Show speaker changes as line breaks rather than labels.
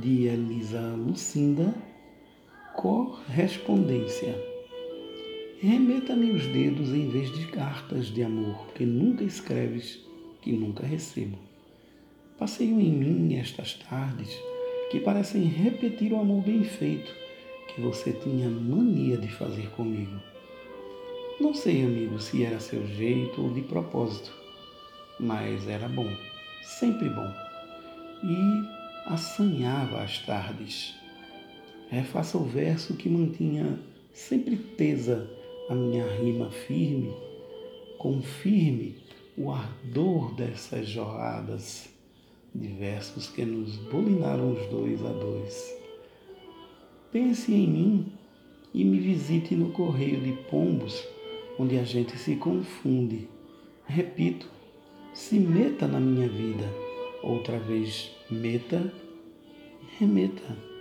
de Elisa Lucinda, correspondência. Remeta-me os dedos em vez de cartas de amor que nunca escreves, que nunca recebo. Passeio em mim estas tardes que parecem repetir o amor bem feito que você tinha mania de fazer comigo. Não sei, amigo, se era seu jeito ou de propósito, mas era bom, sempre bom. E assanhava as tardes. Refaça o verso que mantinha sempre tesa a minha rima firme, confirme o ardor dessas jorradas de versos que nos bulinaram os dois a dois. Pense em mim e me visite no correio de pombos, onde a gente se confunde. Repito, se meta na minha vida. Outra vez, meta, remeta.